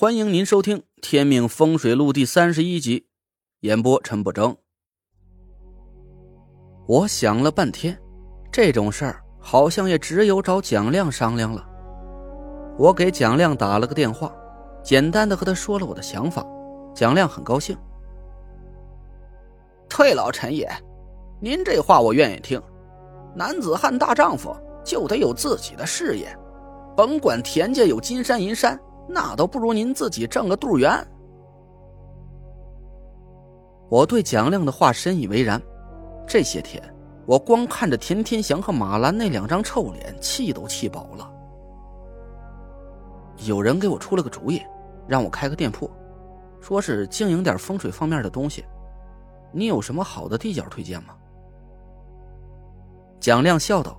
欢迎您收听《天命风水录》第三十一集，演播陈不争。我想了半天，这种事儿好像也只有找蒋亮商量了。我给蒋亮打了个电话，简单的和他说了我的想法。蒋亮很高兴。对老，陈爷，您这话我愿意听。男子汉大丈夫就得有自己的事业，甭管田家有金山银山。那都不如您自己挣个肚圆。我对蒋亮的话深以为然。这些天，我光看着田天祥和马兰那两张臭脸，气都气饱了。有人给我出了个主意，让我开个店铺，说是经营点风水方面的东西。你有什么好的地角推荐吗？蒋亮笑道。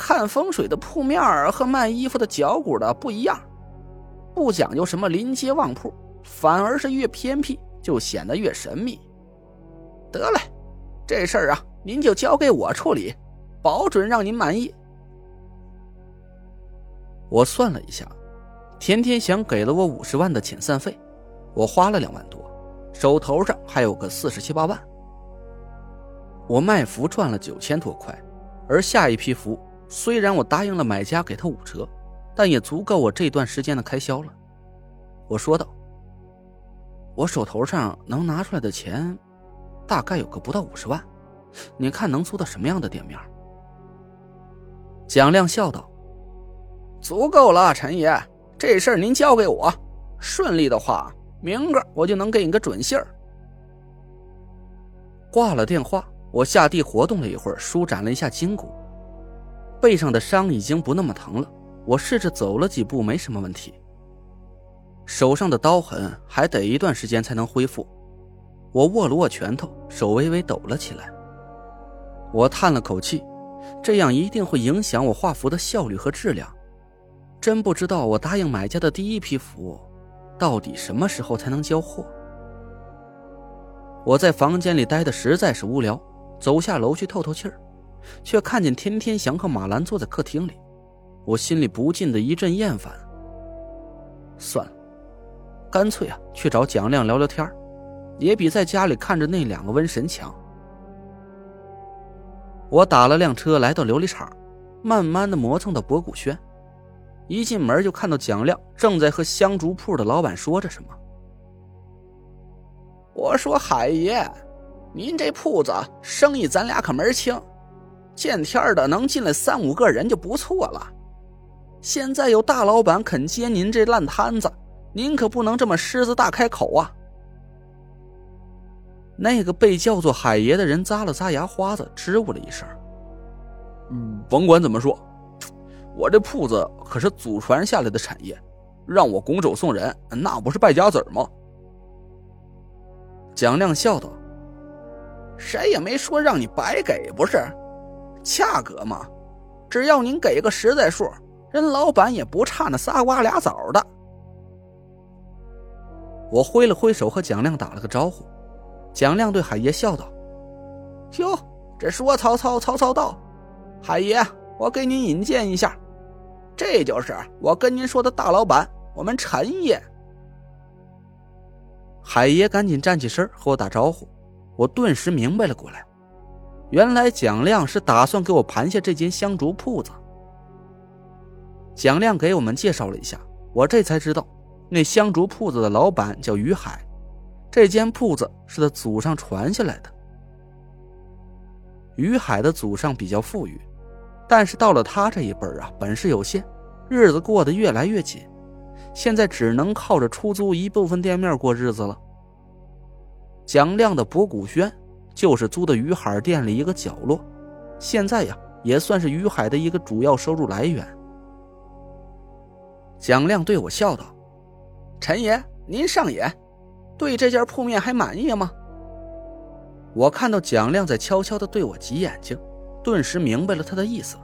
看风水的铺面和卖衣服的脚骨的不一样，不讲究什么临街旺铺，反而是越偏僻就显得越神秘。得嘞，这事儿啊，您就交给我处理，保准让您满意。我算了一下，田天祥给了我五十万的遣散费，我花了两万多，手头上还有个四十七八万。我卖符赚了九千多块，而下一批符。虽然我答应了买家给他五折，但也足够我这段时间的开销了。我说道：“我手头上能拿出来的钱，大概有个不到五十万，你看能租到什么样的店面？”蒋亮笑道：“足够了，陈爷，这事儿您交给我，顺利的话，明个我就能给你个准信儿。”挂了电话，我下地活动了一会儿，舒展了一下筋骨。背上的伤已经不那么疼了，我试着走了几步，没什么问题。手上的刀痕还得一段时间才能恢复。我握了握拳头，手微微抖了起来。我叹了口气，这样一定会影响我画符的效率和质量。真不知道我答应买家的第一批符，到底什么时候才能交货？我在房间里待的实在是无聊，走下楼去透透气儿。却看见天天祥和马兰坐在客厅里，我心里不禁的一阵厌烦。算了，干脆啊去找蒋亮聊聊天也比在家里看着那两个瘟神强。我打了辆车来到琉璃厂，慢慢的磨蹭到博古轩，一进门就看到蒋亮正在和香烛铺的老板说着什么。我说海爷，您这铺子生意咱俩可门清。见天的能进来三五个人就不错了，现在有大老板肯接您这烂摊子，您可不能这么狮子大开口啊！那个被叫做海爷的人咂了咂牙花子，支吾了一声：“嗯，甭管怎么说，我这铺子可是祖传下来的产业，让我拱手送人，那不是败家子吗？”蒋亮笑道：“谁也没说让你白给，不是？”价格嘛，只要您给个实在数，人老板也不差那仨瓜俩枣的。我挥了挥手和蒋亮打了个招呼，蒋亮对海爷笑道：“哟，这说曹操，曹操到。海爷，我给您引荐一下，这就是我跟您说的大老板，我们陈爷。”海爷赶紧站起身和我打招呼，我顿时明白了过来。原来蒋亮是打算给我盘下这间香烛铺子。蒋亮给我们介绍了一下，我这才知道，那香烛铺子的老板叫于海，这间铺子是他祖上传下来的。于海的祖上比较富裕，但是到了他这一辈啊，本事有限，日子过得越来越紧，现在只能靠着出租一部分店面过日子了。蒋亮的博古轩。就是租的于海店里一个角落，现在呀也算是于海的一个主要收入来源。蒋亮对我笑道：“陈爷，您上眼，对这件铺面还满意吗？”我看到蒋亮在悄悄的对我挤眼睛，顿时明白了他的意思。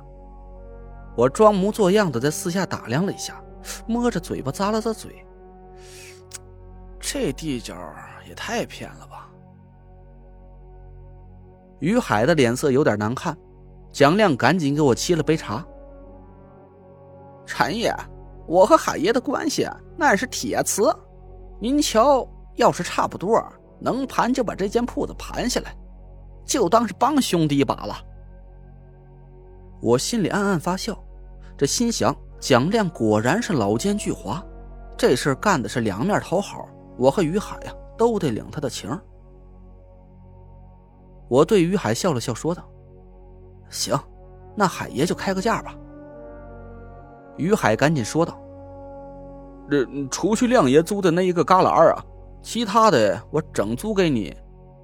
我装模作样的在四下打量了一下，摸着嘴巴咂了咂嘴：“这地角也太偏了吧。”于海的脸色有点难看，蒋亮赶紧给我沏了杯茶。陈爷，我和海爷的关系那是铁瓷。您瞧，要是差不多能盘，就把这间铺子盘下来，就当是帮兄弟一把了。我心里暗暗发笑，这心想蒋亮果然是老奸巨猾，这事干的是两面讨好，我和于海呀都得领他的情。我对于海笑了笑，说道：“行，那海爷就开个价吧。”于海赶紧说道：“这除去亮爷租的那一个旮旯啊，其他的我整租给你，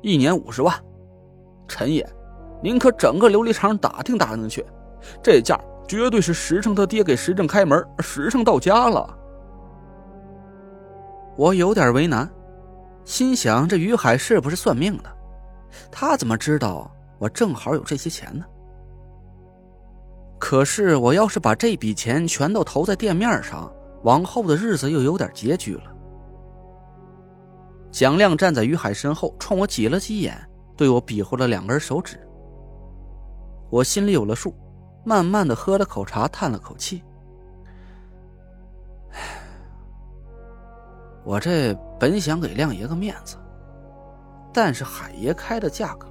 一年五十万。陈爷，您可整个琉璃厂打听打听去，这价绝对是实诚他爹给实诚开门，实诚到家了。”我有点为难，心想这于海是不是算命的？他怎么知道我正好有这些钱呢？可是我要是把这笔钱全都投在店面上，往后的日子又有点拮据了。蒋亮站在于海身后，冲我挤了挤眼，对我比划了两根手指。我心里有了数，慢慢的喝了口茶，叹了口气：“我这本想给亮爷个面子。”但是海爷开的价格，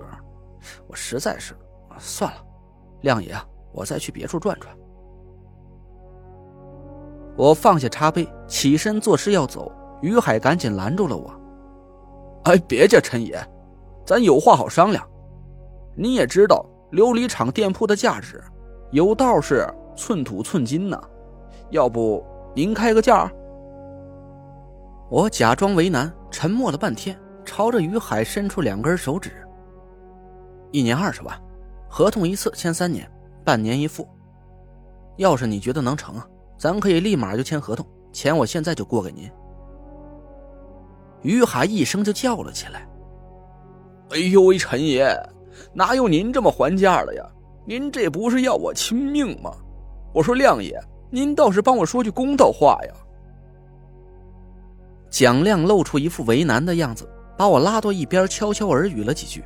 我实在是算了。亮爷啊，我再去别处转转。我放下茶杯，起身作势要走，于海赶紧拦住了我。哎，别介，陈爷，咱有话好商量。你也知道琉璃厂店铺的价值，有道是寸土寸金呢。要不您开个价？我假装为难，沉默了半天。朝着于海伸出两根手指。一年二十万，合同一次签三年，半年一付。要是你觉得能成啊，咱可以立马就签合同，钱我现在就过给您。于海一声就叫了起来：“哎呦喂，陈爷，哪有您这么还价的呀？您这不是要我亲命吗？我说亮爷，您倒是帮我说句公道话呀。”蒋亮露出一副为难的样子。把我拉到一边，悄悄耳语了几句。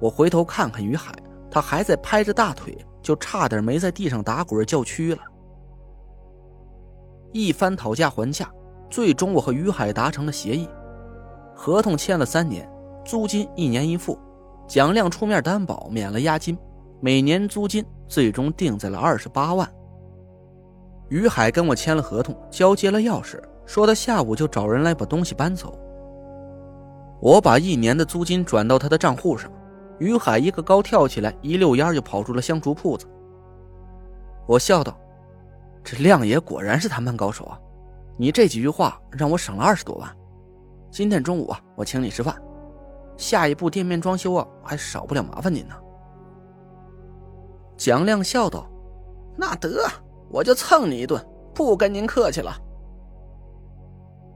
我回头看看于海，他还在拍着大腿，就差点没在地上打滚叫屈了。一番讨价还价，最终我和于海达成了协议，合同签了三年，租金一年一付，蒋亮出面担保，免了押金，每年租金最终定在了二十八万。于海跟我签了合同，交接了钥匙，说他下午就找人来把东西搬走。我把一年的租金转到他的账户上，于海一个高跳起来，一溜烟就跑出了香烛铺子。我笑道：“这亮爷果然是谈判高手啊！你这几句话让我省了二十多万。今天中午啊，我请你吃饭，下一步店面装修啊，还少不了麻烦您呢。”蒋亮笑道：“那得，我就蹭你一顿，不跟您客气了。”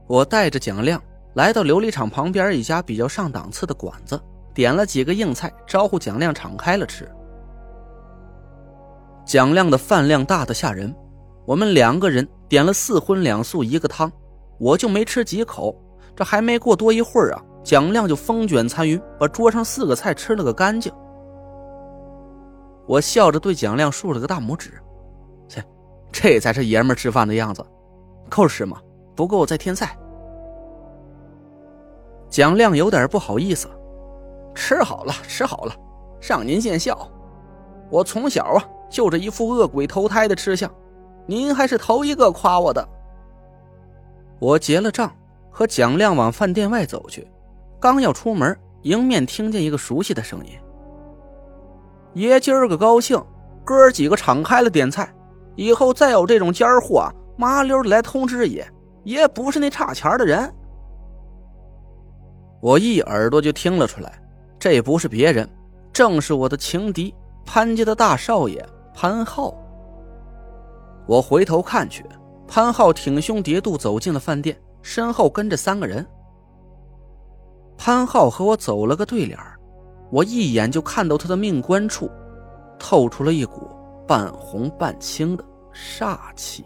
我带着蒋亮。来到琉璃厂旁边一家比较上档次的馆子，点了几个硬菜，招呼蒋亮敞开了吃。蒋亮的饭量大的吓人，我们两个人点了四荤两素一个汤，我就没吃几口。这还没过多一会儿啊，蒋亮就风卷残云，把桌上四个菜吃了个干净。我笑着对蒋亮竖了个大拇指，切，这才是爷们吃饭的样子。够吃吗？不够再添菜。蒋亮有点不好意思，吃好了，吃好了，让您见笑。我从小啊就这一副恶鬼投胎的吃相，您还是头一个夸我的。我结了账，和蒋亮往饭店外走去，刚要出门，迎面听见一个熟悉的声音：“爷今儿个高兴，哥几个敞开了点菜，以后再有这种尖货，麻溜的来通知爷。爷不是那差钱的人。”我一耳朵就听了出来，这不是别人，正是我的情敌潘家的大少爷潘浩。我回头看去，潘浩挺胸叠肚走进了饭店，身后跟着三个人。潘浩和我走了个对脸我一眼就看到他的命官处，透出了一股半红半青的煞气。